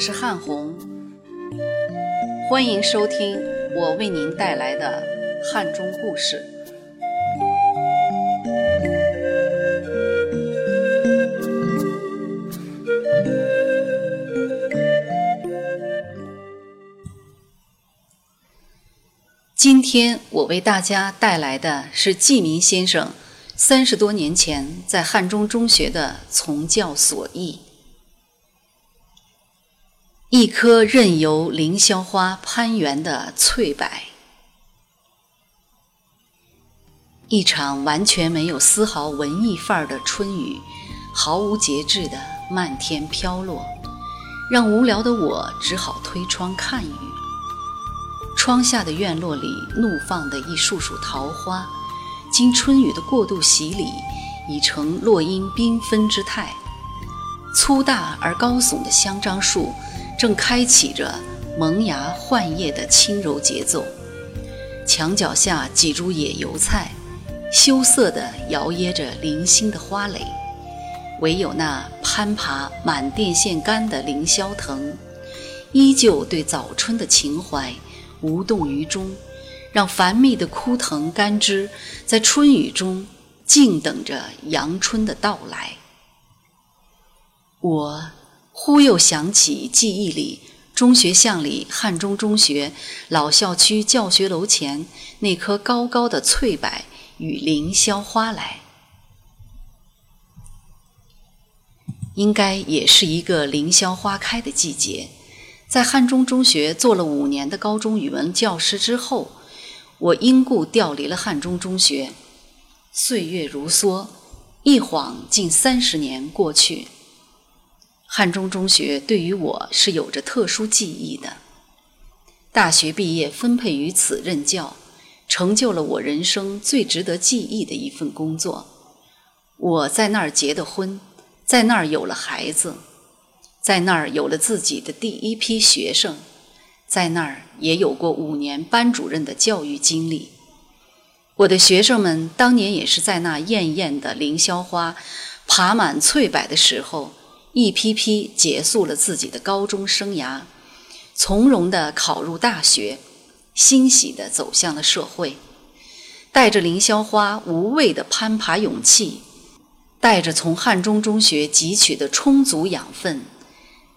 是汉红，欢迎收听我为您带来的汉中故事。今天我为大家带来的是季民先生三十多年前在汉中中学的从教所忆。一颗任由凌霄花攀援的翠柏，一场完全没有丝毫文艺范儿的春雨，毫无节制的漫天飘落，让无聊的我只好推窗看雨。窗下的院落里怒放的一束束桃花，经春雨的过度洗礼，已成落英缤纷之态。粗大而高耸的香樟树。正开启着萌芽换叶的轻柔节奏，墙角下几株野油菜，羞涩地摇曳着零星的花蕾，唯有那攀爬满电线杆的凌霄藤，依旧对早春的情怀无动于衷，让繁密的枯藤干枝在春雨中静等着阳春的到来。我。忽又想起记忆里中学巷里汉中中学老校区教学楼前那棵高高的翠柏与凌霄花来，应该也是一个凌霄花开的季节。在汉中中学做了五年的高中语文教师之后，我因故调离了汉中中学。岁月如梭，一晃近三十年过去。汉中中学对于我是有着特殊记忆的。大学毕业分配于此任教，成就了我人生最值得记忆的一份工作。我在那儿结的婚，在那儿有了孩子，在那儿有了自己的第一批学生，在那儿也有过五年班主任的教育经历。我的学生们当年也是在那艳艳的凌霄花爬满翠柏的时候。一批批结束了自己的高中生涯，从容地考入大学，欣喜地走向了社会，带着凌霄花无畏的攀爬勇气，带着从汉中中学汲取的充足养分，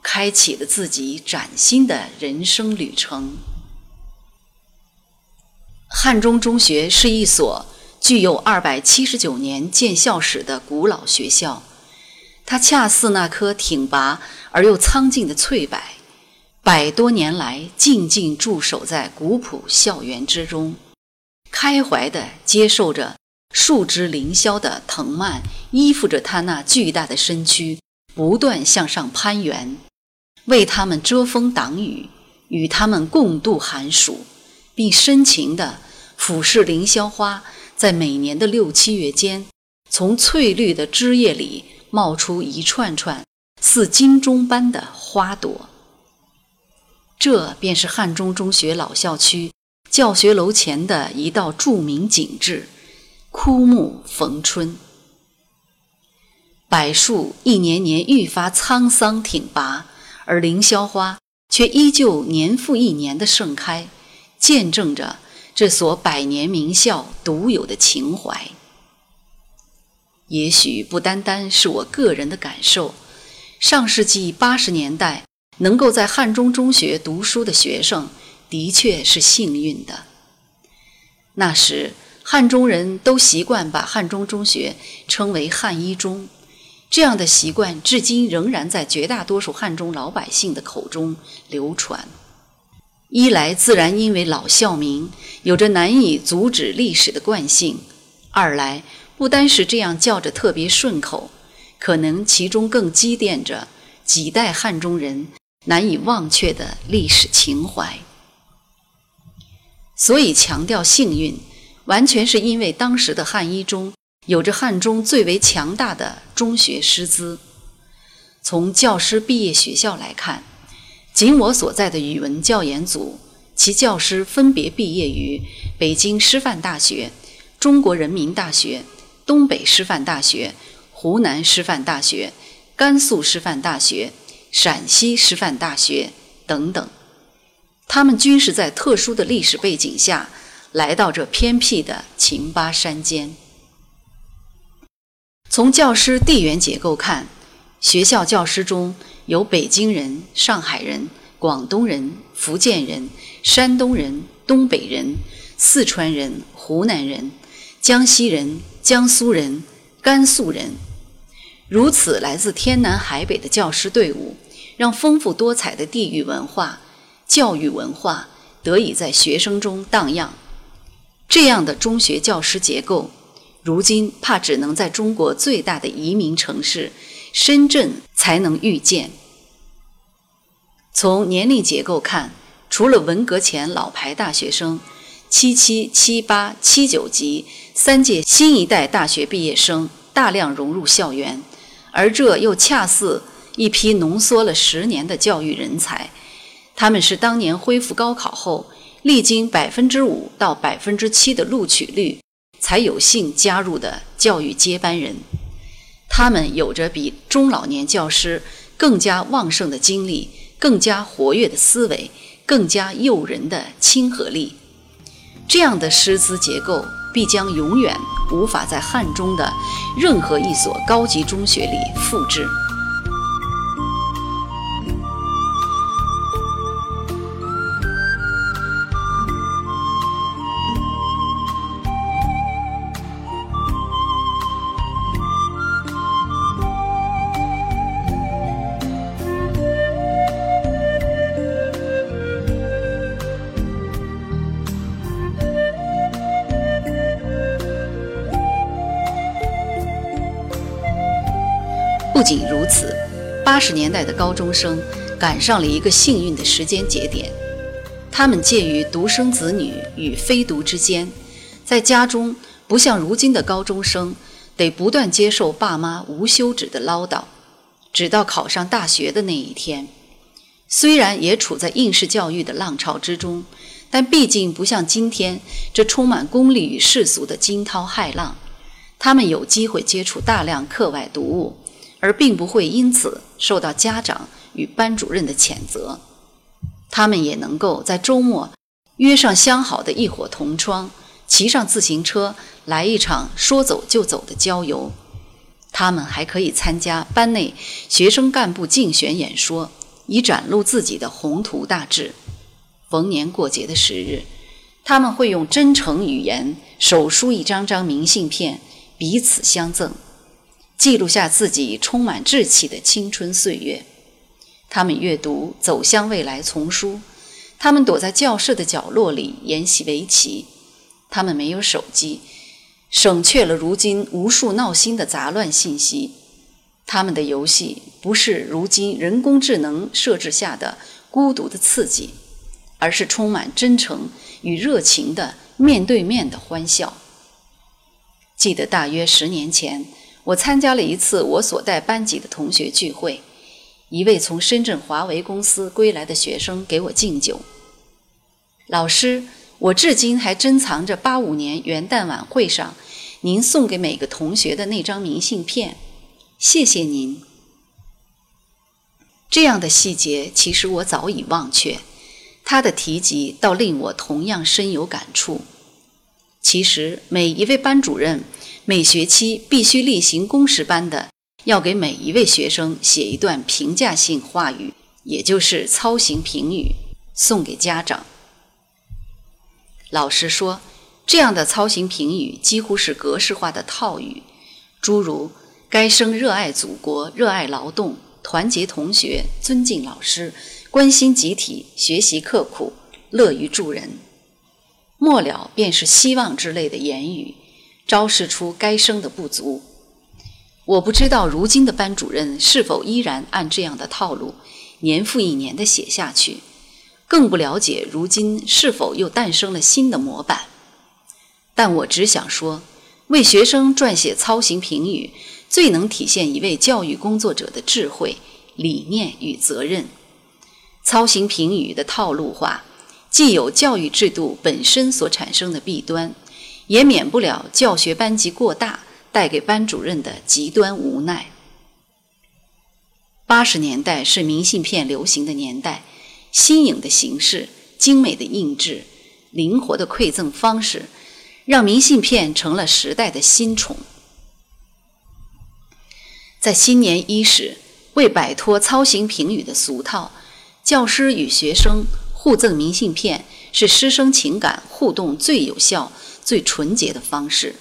开启了自己崭新的人生旅程。汉中中学是一所具有二百七十九年建校史的古老学校。它恰似那棵挺拔而又苍劲的翠柏，百多年来静静驻守在古朴校园之中，开怀地接受着树枝凌霄的藤蔓依附着它那巨大的身躯，不断向上攀援，为它们遮风挡雨，与它们共度寒暑，并深情地俯视凌霄花在每年的六七月间，从翠绿的枝叶里。冒出一串串似金钟般的花朵，这便是汉中中学老校区教学楼前的一道著名景致——枯木逢春。柏树一年年愈发沧桑挺拔，而凌霄花却依旧年复一年的盛开，见证着这所百年名校独有的情怀。也许不单单是我个人的感受，上世纪八十年代能够在汉中中学读书的学生，的确是幸运的。那时汉中人都习惯把汉中中学称为汉一中，这样的习惯至今仍然在绝大多数汉中老百姓的口中流传。一来自然因为老校名有着难以阻止历史的惯性，二来。不单是这样叫着特别顺口，可能其中更积淀着几代汉中人难以忘却的历史情怀。所以强调幸运，完全是因为当时的汉一中有着汉中最为强大的中学师资。从教师毕业学校来看，仅我所在的语文教研组，其教师分别毕业于北京师范大学、中国人民大学。东北师范大学、湖南师范大学、甘肃师范大学、陕西师范大学等等。他们均是在特殊的历史背景下来到这偏僻的秦巴山间。从教师地缘结构看，学校教师中有北京人、上海人、广东人、福建人、山东人、东北人、四川人、湖南人、江西人、江苏人、甘肃人，如此来自天南海北的教师队伍，让丰富多彩的地域文化。教育文化得以在学生中荡漾，这样的中学教师结构，如今怕只能在中国最大的移民城市深圳才能遇见。从年龄结构看，除了文革前老牌大学生，七七、七八、七九级三届新一代大学毕业生大量融入校园，而这又恰似一批浓缩了十年的教育人才。他们是当年恢复高考后，历经百分之五到百分之七的录取率，才有幸加入的教育接班人。他们有着比中老年教师更加旺盛的精力、更加活跃的思维、更加诱人的亲和力。这样的师资结构，必将永远无法在汉中的任何一所高级中学里复制。八十年代的高中生赶上了一个幸运的时间节点，他们介于独生子女与非独之间，在家中不像如今的高中生得不断接受爸妈无休止的唠叨，直到考上大学的那一天。虽然也处在应试教育的浪潮之中，但毕竟不像今天这充满功利与世俗的惊涛骇浪，他们有机会接触大量课外读物。而并不会因此受到家长与班主任的谴责，他们也能够在周末约上相好的一伙同窗，骑上自行车来一场说走就走的郊游。他们还可以参加班内学生干部竞选演说，以展露自己的宏图大志。逢年过节的时日，他们会用真诚语言手书一张张明信片，彼此相赠。记录下自己充满志气的青春岁月。他们阅读《走向未来》丛书，他们躲在教室的角落里研习围棋。他们没有手机，省却了如今无数闹心的杂乱信息。他们的游戏不是如今人工智能设置下的孤独的刺激，而是充满真诚与热情的面对面的欢笑。记得大约十年前。我参加了一次我所带班级的同学聚会，一位从深圳华为公司归来的学生给我敬酒。老师，我至今还珍藏着八五年元旦晚会上您送给每个同学的那张明信片，谢谢您。这样的细节其实我早已忘却，他的提及倒令我同样深有感触。其实每一位班主任。每学期必须例行公事般的要给每一位学生写一段评价性话语，也就是操行评语，送给家长。老师说，这样的操行评语几乎是格式化的套语，诸如“该生热爱祖国、热爱劳动、团结同学、尊敬老师、关心集体、学习刻苦、乐于助人”，末了便是希望之类的言语。昭示出该生的不足。我不知道如今的班主任是否依然按这样的套路，年复一年地写下去，更不了解如今是否又诞生了新的模板。但我只想说，为学生撰写操行评语，最能体现一位教育工作者的智慧、理念与责任。操行评语的套路化，既有教育制度本身所产生的弊端。也免不了教学班级过大带给班主任的极端无奈。八十年代是明信片流行的年代，新颖的形式、精美的印制、灵活的馈赠方式，让明信片成了时代的新宠。在新年伊始，为摆脱操行评语的俗套，教师与学生互赠明信片是师生情感互动最有效、最纯洁的方式。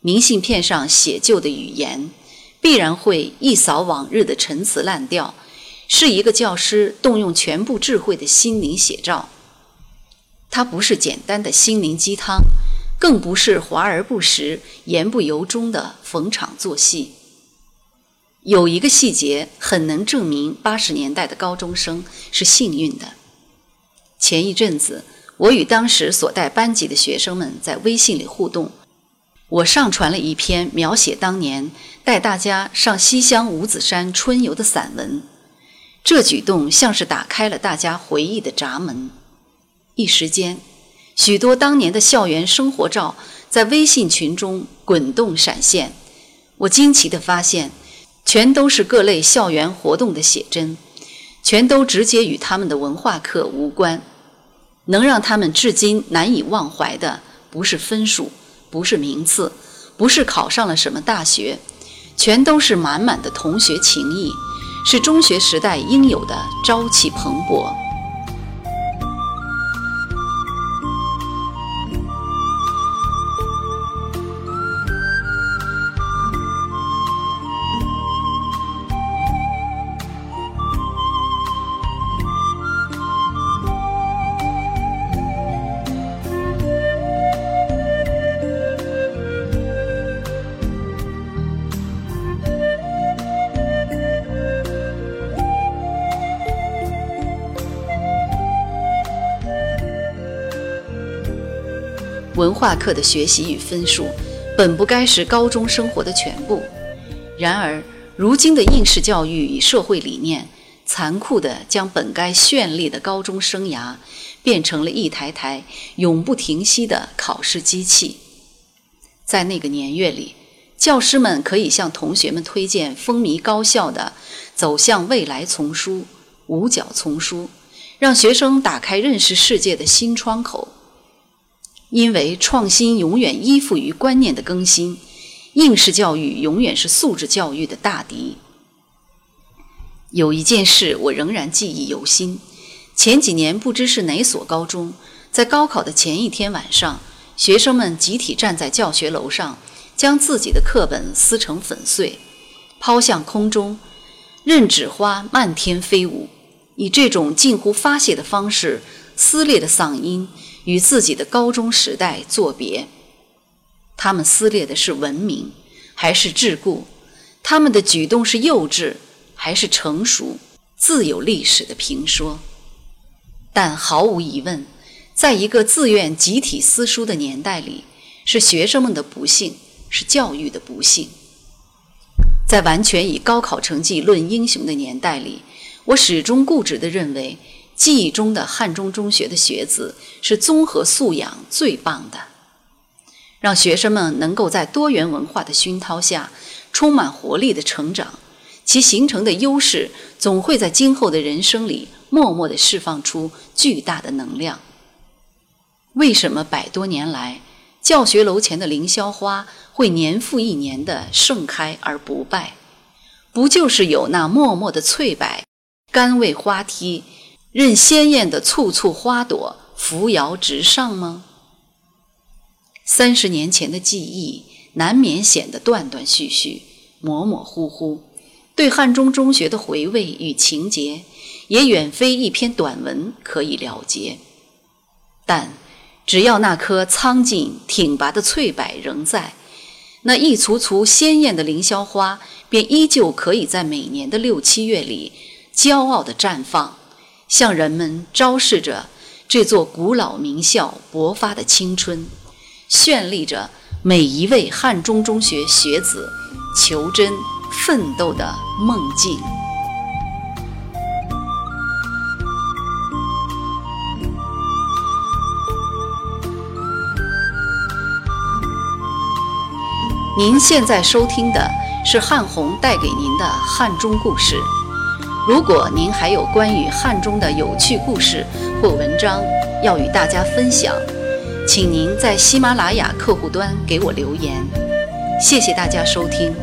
明信片上写就的语言。必然会一扫往日的陈词滥调，是一个教师动用全部智慧的心灵写照。它不是简单的心灵鸡汤，更不是华而不实、言不由衷的逢场作戏。有一个细节很能证明八十年代的高中生是幸运的。前一阵子，我与当时所带班级的学生们在微信里互动。我上传了一篇描写当年带大家上西乡五子山春游的散文，这举动像是打开了大家回忆的闸门。一时间，许多当年的校园生活照在微信群中滚动闪现。我惊奇地发现，全都是各类校园活动的写真，全都直接与他们的文化课无关。能让他们至今难以忘怀的，不是分数。不是名次，不是考上了什么大学，全都是满满的同学情谊，是中学时代应有的朝气蓬勃。文化课的学习与分数，本不该是高中生活的全部。然而，如今的应试教育与社会理念，残酷地将本该绚丽的高中生涯，变成了一台台永不停息的考试机器。在那个年月里，教师们可以向同学们推荐风靡高校的《走向未来》丛书、五角丛书，让学生打开认识世界的新窗口。因为创新永远依附于观念的更新，应试教育永远是素质教育的大敌。有一件事我仍然记忆犹新：前几年不知是哪所高中，在高考的前一天晚上，学生们集体站在教学楼上，将自己的课本撕成粉碎，抛向空中，任纸花漫天飞舞，以这种近乎发泄的方式，撕裂的嗓音。与自己的高中时代作别，他们撕裂的是文明，还是桎梏？他们的举动是幼稚，还是成熟？自有历史的评说。但毫无疑问，在一个自愿集体撕书的年代里，是学生们的不幸，是教育的不幸。在完全以高考成绩论英雄的年代里，我始终固执地认为。记忆中的汉中中学的学子是综合素养最棒的，让学生们能够在多元文化的熏陶下充满活力的成长，其形成的优势总会在今后的人生里默默地释放出巨大的能量。为什么百多年来教学楼前的凌霄花会年复一年地盛开而不败？不就是有那默默的翠柏，甘为花梯？任鲜艳的簇簇花朵扶摇直上吗？三十年前的记忆难免显得断断续续、模模糊糊，对汉中中学的回味与情结，也远非一篇短文可以了结。但只要那棵苍劲挺拔的翠柏仍在，那一簇簇鲜艳的凌霄花便依旧可以在每年的六七月里骄傲地绽放。向人们昭示着这座古老名校勃发的青春，绚丽着每一位汉中中学学子求真奋斗的梦境。您现在收听的是汉红带给您的汉中故事。如果您还有关于汉中的有趣故事或文章要与大家分享，请您在喜马拉雅客户端给我留言。谢谢大家收听。